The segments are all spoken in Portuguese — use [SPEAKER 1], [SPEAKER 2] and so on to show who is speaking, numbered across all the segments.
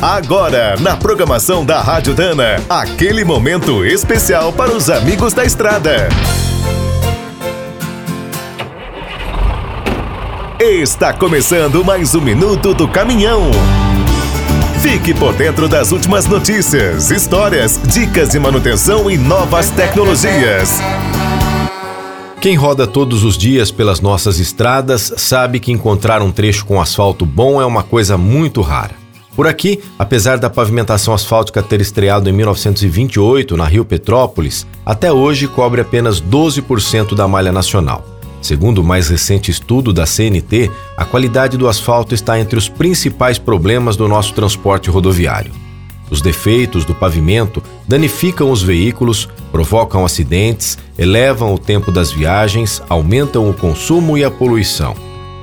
[SPEAKER 1] Agora, na programação da Rádio Dana, aquele momento especial para os amigos da estrada. Está começando mais um minuto do caminhão. Fique por dentro das últimas notícias, histórias, dicas de manutenção e novas tecnologias.
[SPEAKER 2] Quem roda todos os dias pelas nossas estradas sabe que encontrar um trecho com asfalto bom é uma coisa muito rara. Por aqui, apesar da pavimentação asfáltica ter estreado em 1928 na Rio Petrópolis, até hoje cobre apenas 12% da malha nacional. Segundo o mais recente estudo da CNT, a qualidade do asfalto está entre os principais problemas do nosso transporte rodoviário. Os defeitos do pavimento danificam os veículos, provocam acidentes, elevam o tempo das viagens, aumentam o consumo e a poluição.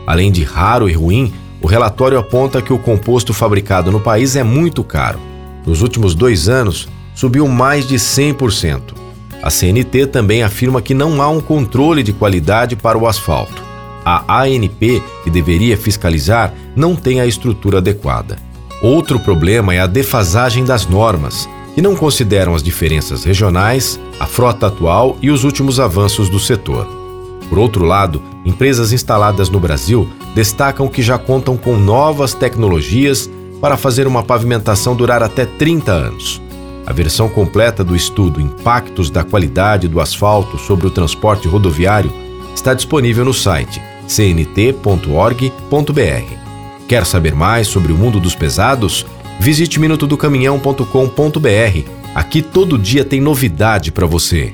[SPEAKER 2] Além de raro e ruim, o relatório aponta que o composto fabricado no país é muito caro. Nos últimos dois anos, subiu mais de 100%. A CNT também afirma que não há um controle de qualidade para o asfalto. A ANP, que deveria fiscalizar, não tem a estrutura adequada. Outro problema é a defasagem das normas, que não consideram as diferenças regionais, a frota atual e os últimos avanços do setor. Por outro lado, empresas instaladas no Brasil destacam que já contam com novas tecnologias para fazer uma pavimentação durar até 30 anos. A versão completa do estudo Impactos da Qualidade do Asfalto sobre o Transporte Rodoviário está disponível no site cnt.org.br. Quer saber mais sobre o mundo dos pesados? Visite minutodocaminhão.com.br. Aqui todo dia tem novidade para você.